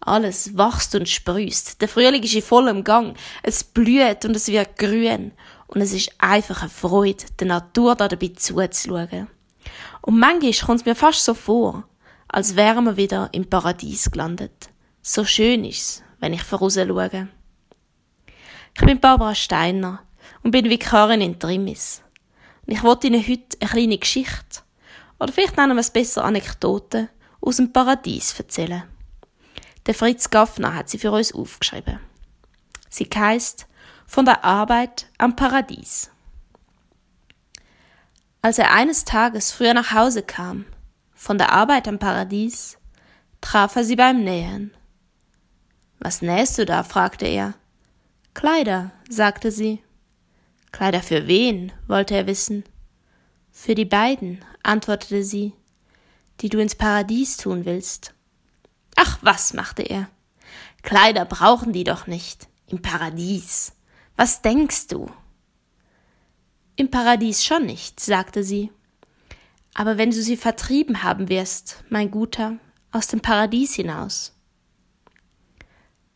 Alles wächst und sprüßt. Der Frühling ist in vollem Gang. Es blüht und es wird grün. Und es ist einfach eine Freude, der Natur da dabei zuzuschauen. Und manchmal kommt es mir fast so vor, als wären wir wieder im Paradies gelandet. So schön ist's, wenn ich voraus schaue. Ich bin Barbara Steiner und bin Vikarin in Trimis. Und ich wollte Ihnen heute eine kleine Geschichte, oder vielleicht nennen wir es besser Anekdote, aus dem Paradies erzählen. Der Fritz Gaffner hat sie für uns aufgeschrieben. Sie heißt Von der Arbeit am Paradies. Als er eines Tages früher nach Hause kam, von der Arbeit am Paradies, traf er sie beim Nähen. Was nähst du da? fragte er. Kleider, sagte sie. Kleider für wen? wollte er wissen. Für die beiden, antwortete sie, die du ins Paradies tun willst. Ach was, machte er. Kleider brauchen die doch nicht. Im Paradies. Was denkst du? Im Paradies schon nicht, sagte sie. Aber wenn du sie vertrieben haben wirst, mein Guter, aus dem Paradies hinaus.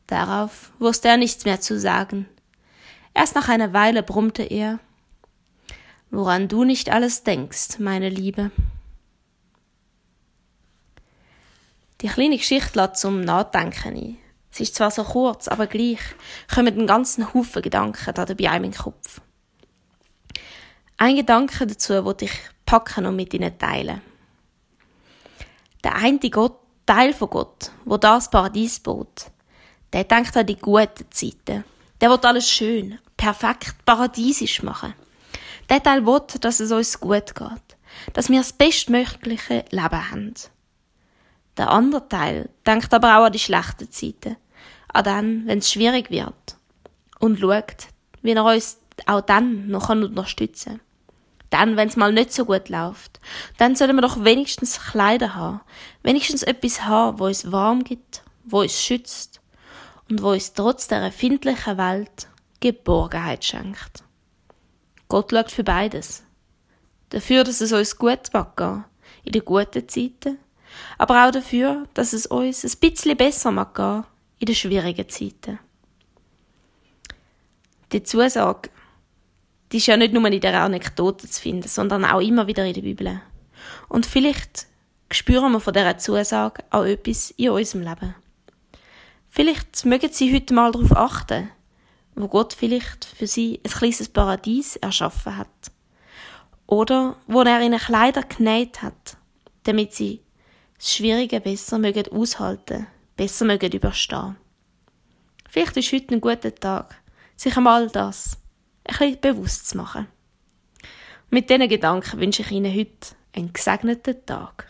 Darauf wusste er nichts mehr zu sagen. Erst nach einer Weile brummte er Woran du nicht alles denkst, meine Liebe. Die kleine Geschichte lässt zum Nachdenken ein. Sie ist zwar so kurz, aber gleich kommen einen ganzen Haufen Gedanken da bei einem in den Kopf. Ein Gedanke dazu wollte ich packen und mit ihnen teilen. Der eine Gott, Teil von Gott, wo das Paradies bot, der denkt an die guten Zeiten. Der will alles schön, perfekt, paradiesisch machen. Der Teil will, dass es uns gut geht, dass wir das bestmögliche Leben haben. Der andere Teil denkt aber auch an die schlechten Zeiten, an dann, wenn es schwierig wird und schaut, wie er uns auch dann noch unterstützen kann. Dann, wenn es mal nicht so gut läuft, dann sollen wir doch wenigstens Kleider haben, wenigstens etwas haben, wo es warm gibt, wo es schützt und wo es trotz der erfindlichen Welt Geborgenheit schenkt. Gott schaut für beides. Dafür, dass es uns gut mag in den guten Zeiten, aber auch dafür, dass es uns ein bisschen besser mag gehen in den schwierigen Zeiten. Die Zusage, die ist ja nicht nur in der Anekdote zu finden, sondern auch immer wieder in der Bibel. Und vielleicht spüren wir von dieser Zusage auch etwas in unserem Leben. Vielleicht mögen Sie heute mal darauf achten, wo Gott vielleicht für Sie ein kleines Paradies erschaffen hat. Oder wo er ihnen Kleider genäht hat, damit sie das Schwierige besser mögen aushalten, besser mögen überstehen. Vielleicht ist heute ein guter Tag, sich einmal das ein bisschen bewusst zu machen. Mit diesen Gedanken wünsche ich Ihnen heute einen gesegneten Tag.